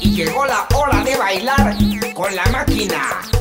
Y llegó la hora de bailar con la máquina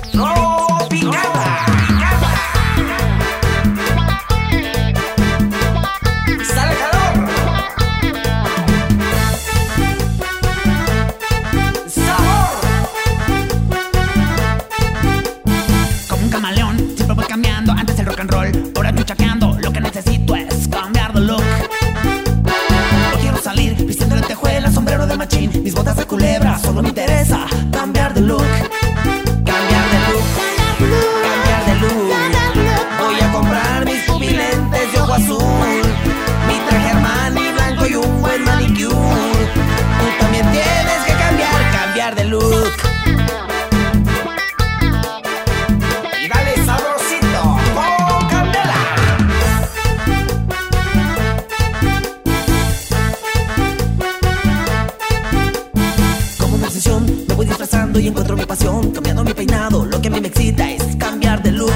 y encuentro mi pasión. Cambiando mi peinado, lo que a mí me excita es cambiar de look.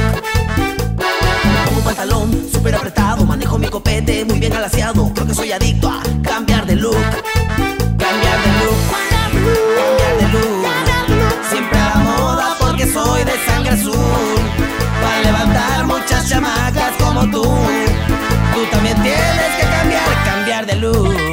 Como un pantalón súper apretado, manejo mi copete muy bien alaciado. Creo que soy adicto a cambiar de look. Cambiar de look, cambiar de look. Siempre a la moda porque soy de sangre azul. Para levantar muchas chamacas como tú. Tú también tienes que cambiar, cambiar de look.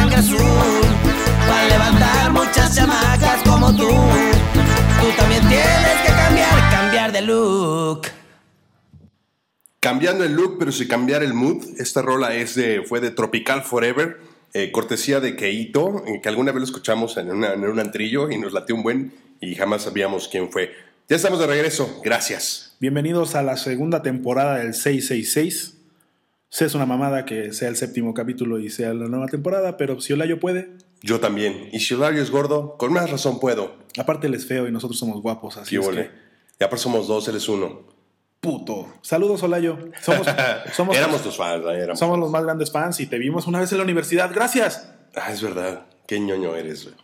Sangre azul. Para levantar muchas chamacas como tú. Tú también tienes que cambiar, cambiar de look. Cambiando el look, pero sin cambiar el mood. Esta rola es de, fue de Tropical Forever, eh, cortesía de Keito, eh, que alguna vez lo escuchamos en, una- en un antrillo y nos latió un buen y jamás sabíamos quién fue. Ya estamos de regreso, gracias. Bienvenidos a la segunda temporada del 666. Sé es una mamada que sea el séptimo capítulo y sea la nueva temporada, pero si Olayo puede, Yo también. Y si Hilario es gordo, con más razón puedo. aparte él es feo y nosotros somos guapos, así ¿Qué es que, Y aparte somos dos, él es uno. puto. Saludos Olayo. Somos, somos, éramos tus fans, éramos. somos los más grandes fans y te vimos una vez en la universidad. Gracias. Ah, es verdad. Qué ñoño eres, güey.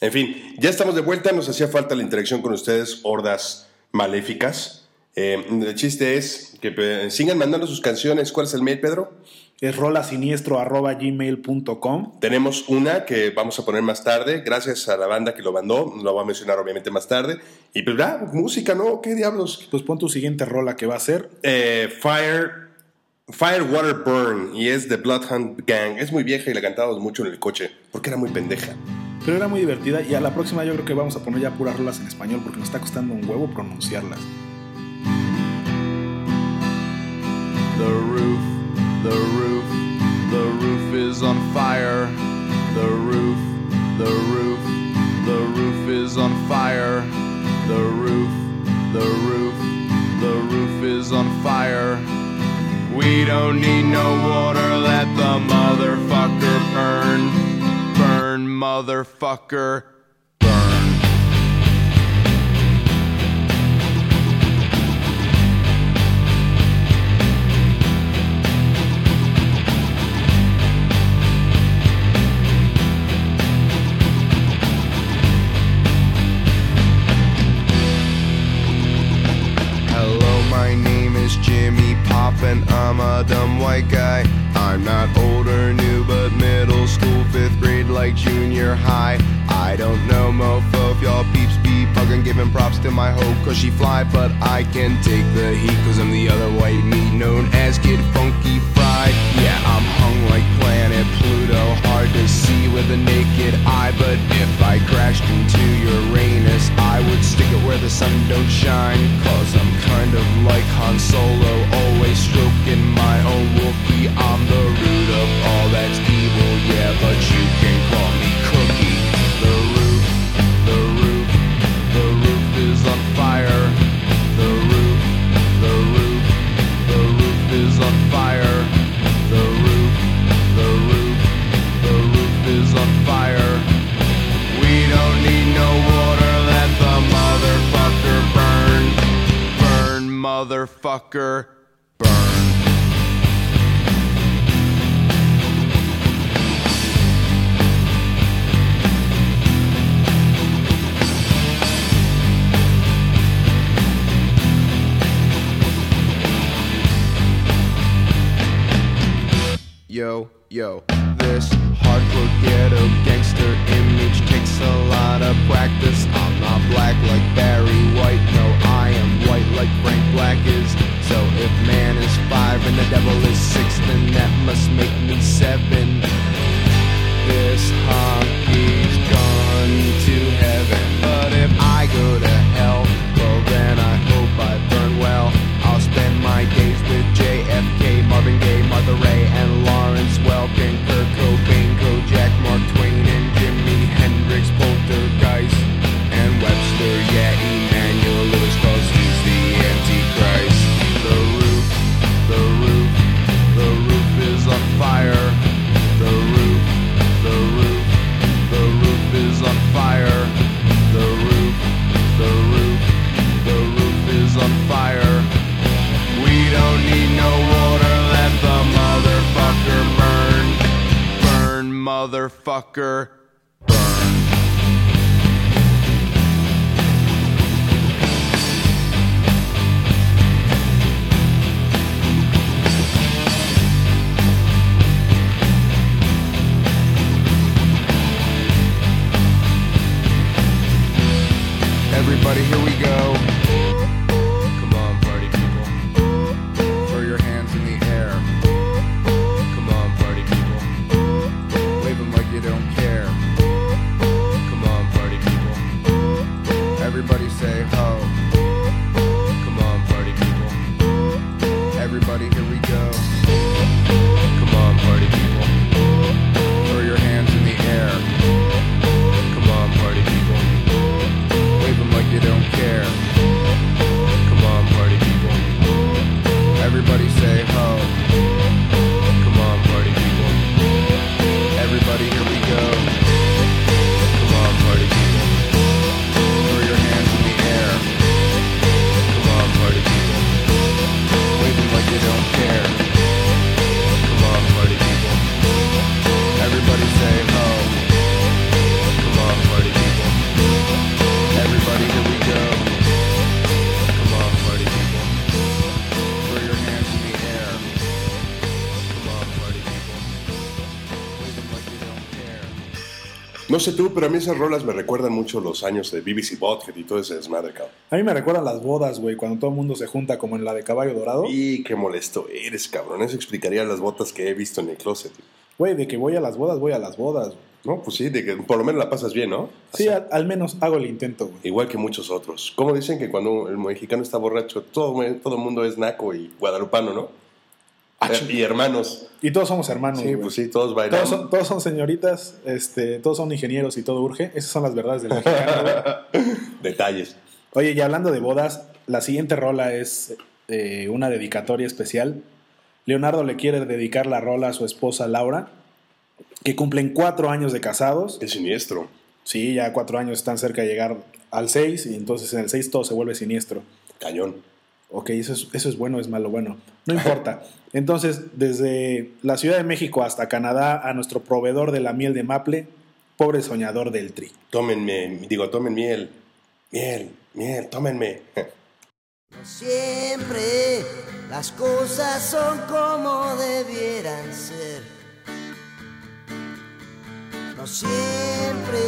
En fin, ya estamos de vuelta. Nos hacía falta la interacción con ustedes, hordas maléficas. Eh, el chiste es que eh, sigan mandando sus canciones. ¿Cuál es el mail, Pedro? Es rolasiniestro.gmail.com. Tenemos una que vamos a poner más tarde, gracias a la banda que lo mandó. Lo voy a mencionar obviamente más tarde. Y pues ya, música, ¿no? ¿Qué diablos? Pues pon tu siguiente rola que va a ser. Eh, Fire, Fire, Water, Burn. Y es de Bloodhound Gang. Es muy vieja y la cantábamos mucho en el coche, porque era muy pendeja. Pero era muy divertida y a la próxima yo creo que vamos a poner ya puras rolas en español porque nos está costando un huevo pronunciarlas. The roof, the roof is on fire. The roof, the roof, the roof is on fire. The roof, the roof, the roof is on fire. We don't need no water, let the motherfucker burn. Burn, motherfucker, and I'm a dumb white guy. I'm not old or new, but middle school, fifth grade, like junior high. I don't know, mofo, if y'all peeps be bugging, giving props to my hoe, cause she fly, but I can take the heat, cause I'm the other white meat known as Kid Funky Fried. Yeah, I'm hung like planet Pluto, hard to see with a naked eye, but if I crashed into Uranus, I would stick it where the sun don't shine, cause I'm kind of like Han Solo, always stroking my own Wookiee. I'm the root of all that's evil, yeah, but you can motherfucker, burn. Yo, yo, this hardcore ghetto gangster image takes a lot of practice. I'm not black like Barry White, no, I am white like Frank Black is. So if man is five and the devil is six, then that must make me seven. This honky's gone to heaven, Walker No sé tú, pero a mí esas rolas me recuerdan mucho los años de BBC Butthead y todo ese desmadre, cabrón. A mí me recuerdan las bodas, güey, cuando todo el mundo se junta como en la de Caballo Dorado. Y qué molesto eres, cabrón. Eso explicaría las botas que he visto en el closet. Güey, de que voy a las bodas, voy a las bodas. No, pues sí, de que por lo menos la pasas bien, ¿no? Sí, al, al menos hago el intento, güey. Igual que muchos otros. Como dicen que cuando el mexicano está borracho, todo, todo el mundo es naco y guadalupano, ¿no? Eh, y hermanos. Y todos somos hermanos. Sí, pues sí, todos bailan. Todos son, todos son señoritas, este, todos son ingenieros y todo urge. Esas son las verdades del mexicano. Detalles. Oye, y hablando de bodas, la siguiente rola es eh, una dedicatoria especial. Leonardo le quiere dedicar la rola a su esposa Laura, que cumplen cuatro años de casados. Qué siniestro. Sí, ya cuatro años están cerca de llegar al seis, y entonces en el seis todo se vuelve siniestro. Cañón. Ok, eso es, eso es bueno, es malo, bueno. No importa. Entonces, desde la Ciudad de México hasta Canadá, a nuestro proveedor de la miel de maple, pobre soñador del tri. Tómenme, digo, tomen miel. Miel, miel, tómenme. No Siempre las cosas son como debieran ser. No siempre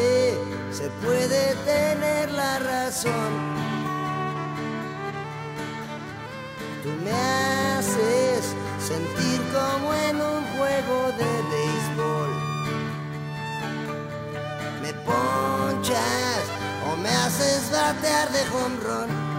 se puede tener la razón. Me haces sentir como en un juego de béisbol. Me ponchas o me haces batear de home run.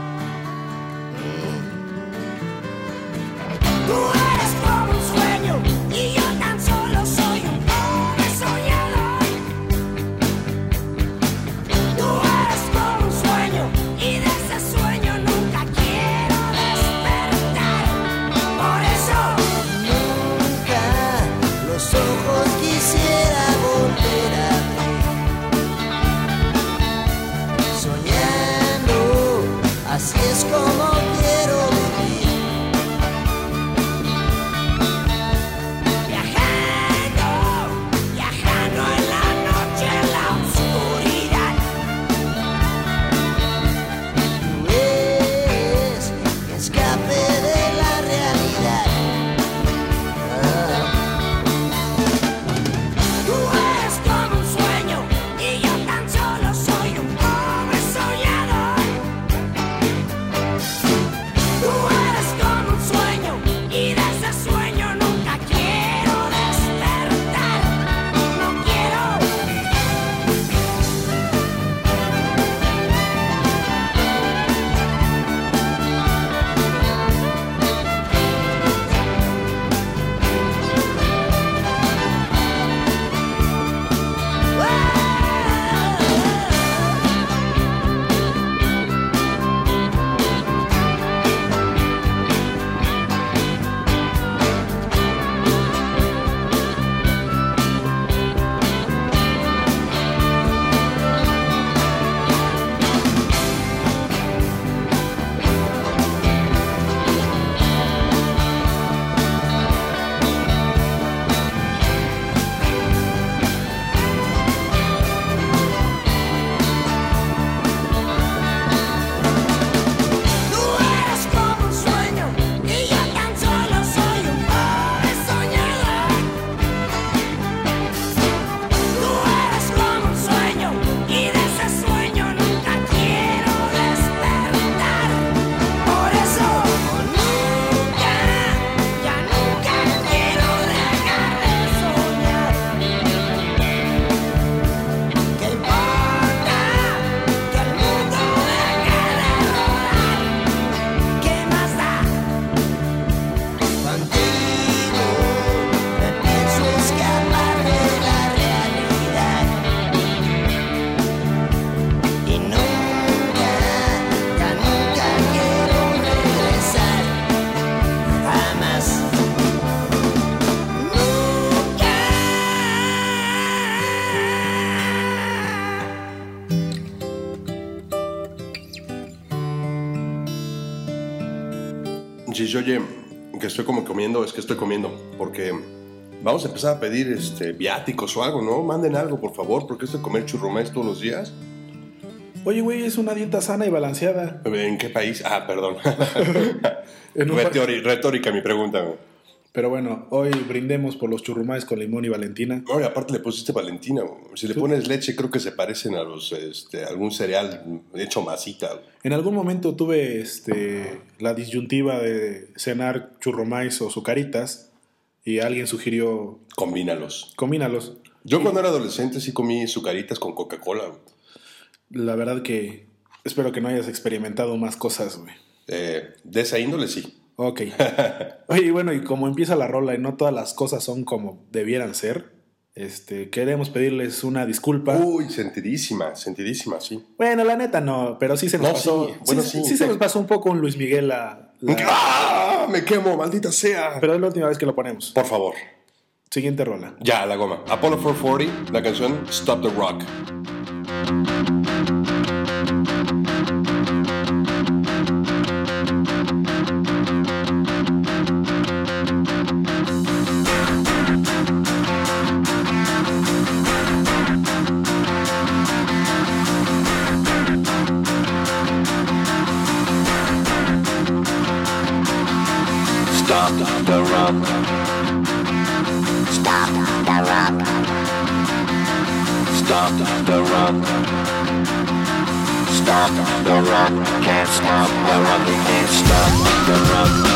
Sí, oye, que estoy como comiendo, es que estoy comiendo, porque vamos a empezar a pedir este, viáticos o algo, ¿no? Manden algo, por favor, porque esto de comer churrumés todos los días. Oye, güey, es una dieta sana y balanceada. ¿En qué país? Ah, perdón. En retórica mi pregunta. güey. Pero bueno, hoy brindemos por los churrumais con limón y Valentina. No, y aparte le pusiste Valentina. Si le pones leche, creo que se parecen a los, este, algún cereal hecho masita. En algún momento tuve este, la disyuntiva de cenar churrumais o sucaritas y alguien sugirió, Combínalos. combínalos. Yo cuando era adolescente sí comí sucaritas con Coca-Cola. La verdad que espero que no hayas experimentado más cosas, güey. Eh, de esa índole sí. Ok. Oye, bueno, y como empieza la rola y no todas las cosas son como debieran ser, este, queremos pedirles una disculpa. Uy, sentidísima, sentidísima, sí. Bueno, la neta no, pero sí se nos No, pasó. sí, bueno, sí, sí. sí se nos pasó un poco un Luis Miguel la, la- ¡Ah! Me quemo, maldita sea. Pero es la última vez que lo ponemos. Por favor. Siguiente rola. Ya, la goma. Apollo 440, la canción Stop the Rock. The rock. Can't stop the rock. You can't stop the rock.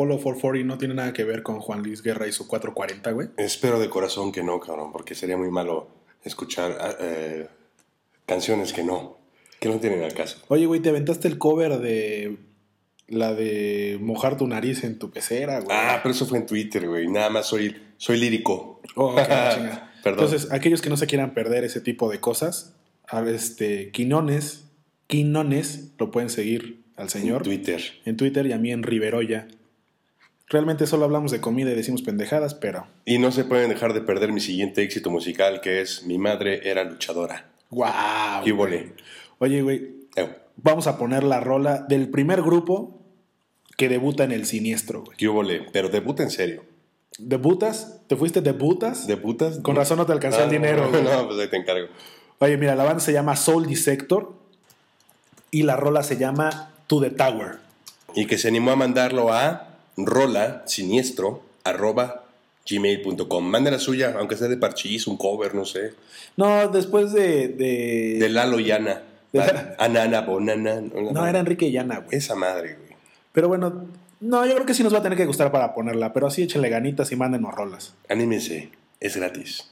Apollo 440 no tiene nada que ver con Juan Luis Guerra y su 440, güey. Espero de corazón que no, cabrón, porque sería muy malo escuchar ah, eh, canciones que no, que no tienen al caso. Oye, güey, te aventaste el cover de la de mojar tu nariz en tu pecera, güey. Ah, pero eso fue en Twitter, güey. Nada más soy, soy lírico. Oh, ok, chinga. Perdón. Entonces, aquellos que no se quieran perder ese tipo de cosas, a este, Quinones, Quinones, lo pueden seguir al señor Twitter. en Twitter y a mí en Riveroya. Realmente solo hablamos de comida y decimos pendejadas, pero Y no se pueden dejar de perder mi siguiente éxito musical, que es Mi madre era luchadora. ¡Guau! ¿Qué huele? Oye, güey, Eh, vamos a poner la rola del primer grupo que debuta en el siniestro, güey. ¿Qué huele? Pero debuta en serio. ¿Debutas? ¿Te fuiste debutas? ¿Debutas? Con razón no te alcanzó el Ah, dinero, güey. No, pues ahí te encargo. Oye, mira, la banda se llama Soul Dissector y la rola se llama To the Tower. Y que se animó a mandarlo a rola siniestro arroba gmail.com. Mande la suya, aunque sea de parchís, un cover, no sé. No, después de. de- De Lalo y Ana. De- Anana, Bonana. No, era Enrique y Ana, güey. Esa madre, güey. Pero bueno, no, yo creo que sí nos va a tener que gustar para ponerla, pero así échenle ganitas y mándenos rolas. Anímense, es gratis.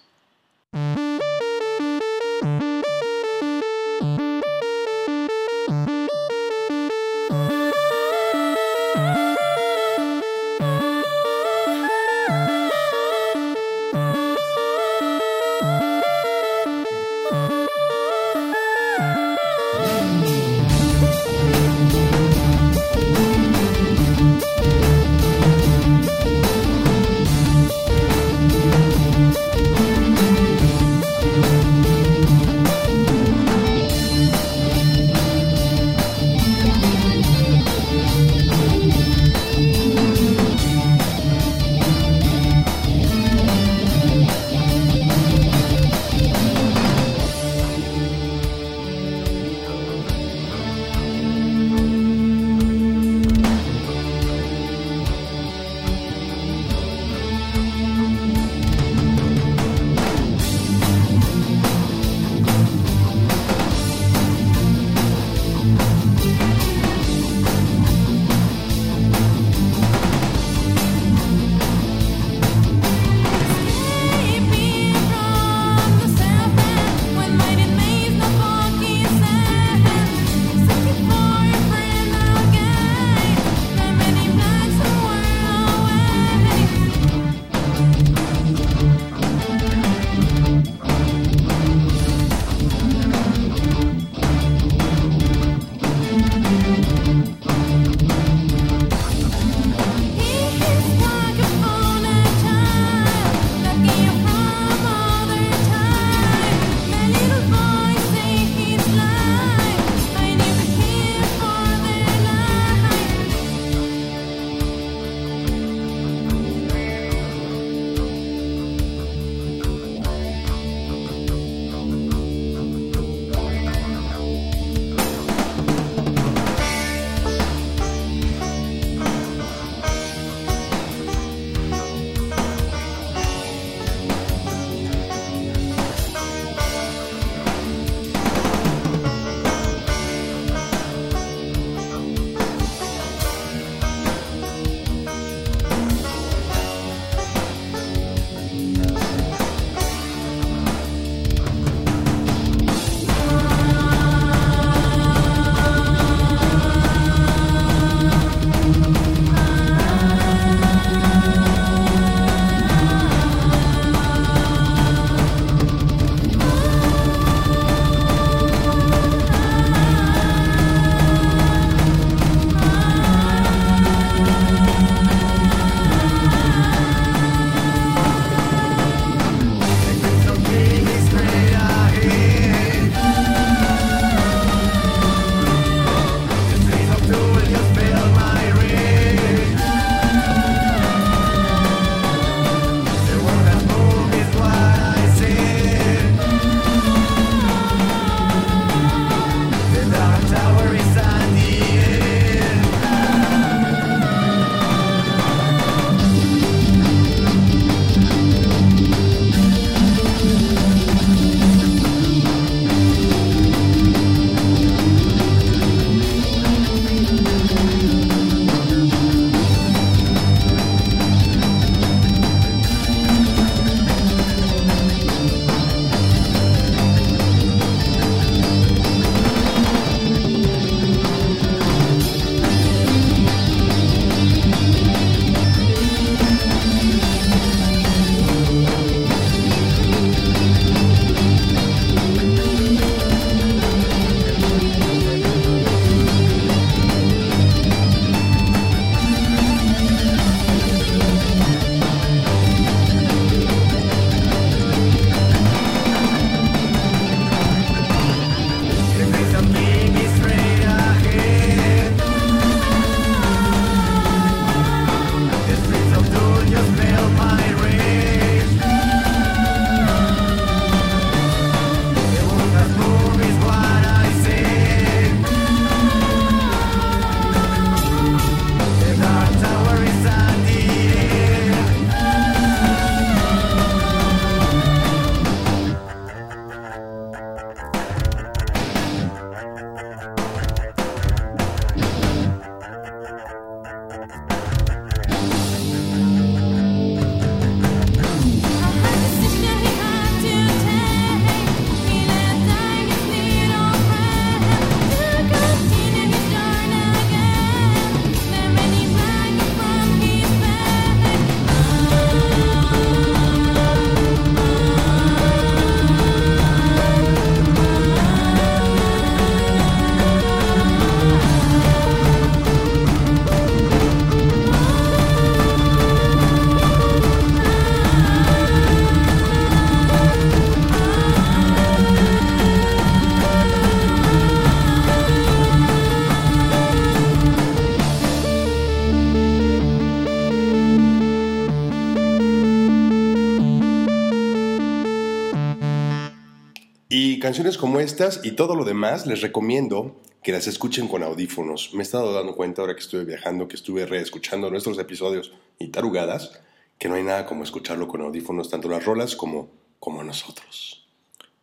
Canciones como estas y todo lo demás les recomiendo que las escuchen con audífonos. Me he estado dando cuenta ahora que estuve viajando, que estuve reescuchando nuestros episodios y tarugadas, que no hay nada como escucharlo con audífonos, tanto las rolas como, como nosotros.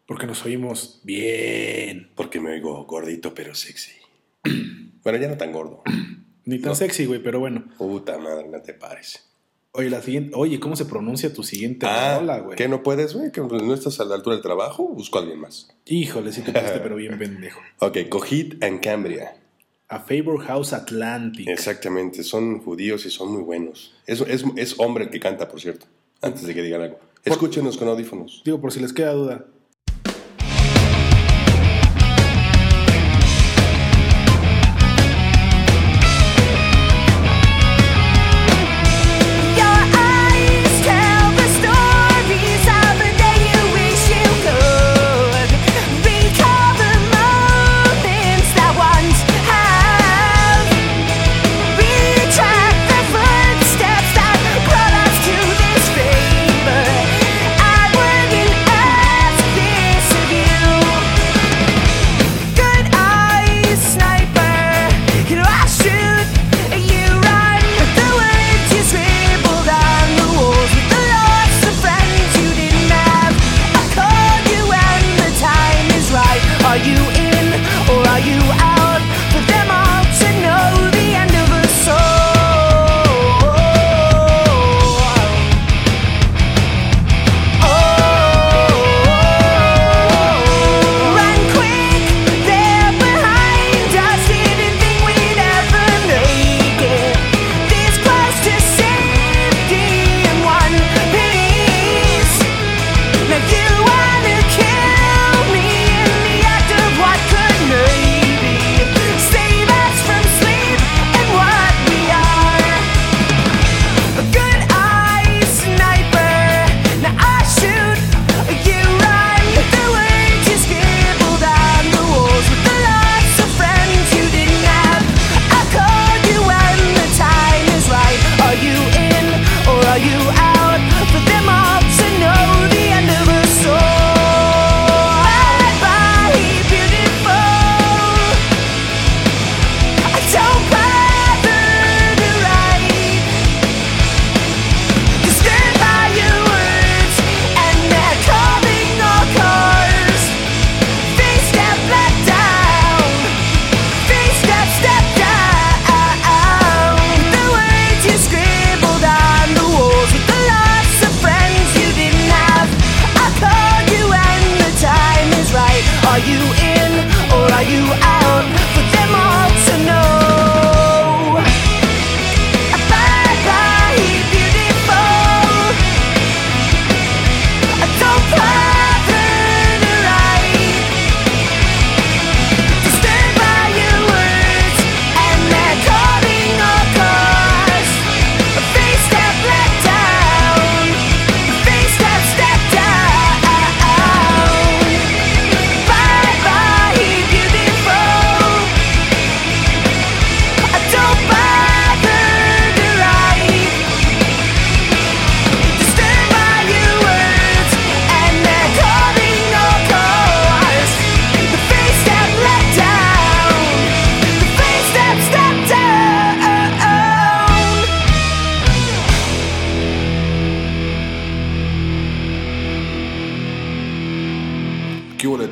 Porque nos oímos bien. Porque me oigo gordito pero sexy. bueno, ya no tan gordo. Ni tan No. sexy, güey, pero bueno. Puta madre, no te pares. Oye, la siguiente, oye, ¿cómo se pronuncia tu siguiente Ah, rola, güey? ¿qué no puedes, güey? ¿Que no estás a la altura del trabajo? Busco a alguien más. Híjole, sí te pusiste, pero bien pendejo. Ok, Cogit and Cambria. A Favor House Atlantic. Exactamente, son judíos y son muy buenos. Es, es, es hombre el que canta, por cierto, antes de que digan algo. Escúchenos con audífonos. Digo, por si les queda duda.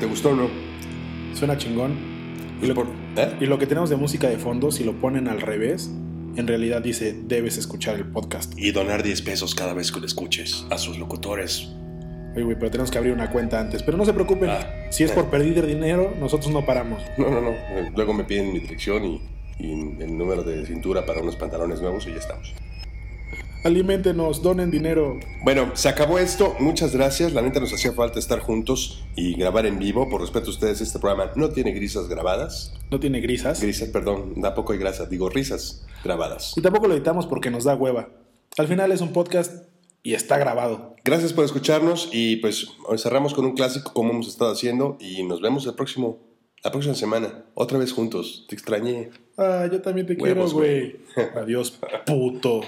¿Te gustó o no? Suena chingón. Y lo, Por- ¿Eh? y lo que tenemos de música de fondo, si lo ponen al revés, en realidad dice, debes escuchar el podcast. Y donar 10 pesos cada vez que lo escuches a sus locutores. Oye, güey, pero tenemos que abrir una cuenta antes. Pero no se preocupen, Ah. si es por perder dinero, nosotros no paramos. No, no, no. Eh, Luego me piden mi dirección y, y el número de cintura para unos pantalones nuevos y ya estamos. Aliméntenos, donen dinero. Bueno, se acabó esto. Muchas gracias. La neta nos hacía falta estar juntos y grabar en vivo. Por respeto a ustedes, este programa no tiene grisas grabadas. No tiene grisas. Grisas, perdón, tampoco hay grasa. Digo risas grabadas. Y tampoco lo editamos porque nos da hueva. Al final es un podcast y está grabado. Gracias por escucharnos y pues cerramos con un clásico como hemos estado haciendo y nos vemos el próximo, la próxima semana. Otra vez juntos. Te extrañé. Ah, yo también te Huevos, quiero, güey. Adiós, puto.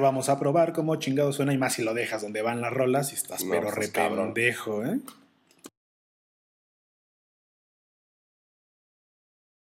Ver, vamos a probar cómo chingado suena y más si lo dejas donde van las rolas y estás No, pero cabrón. rependejo, ¿eh?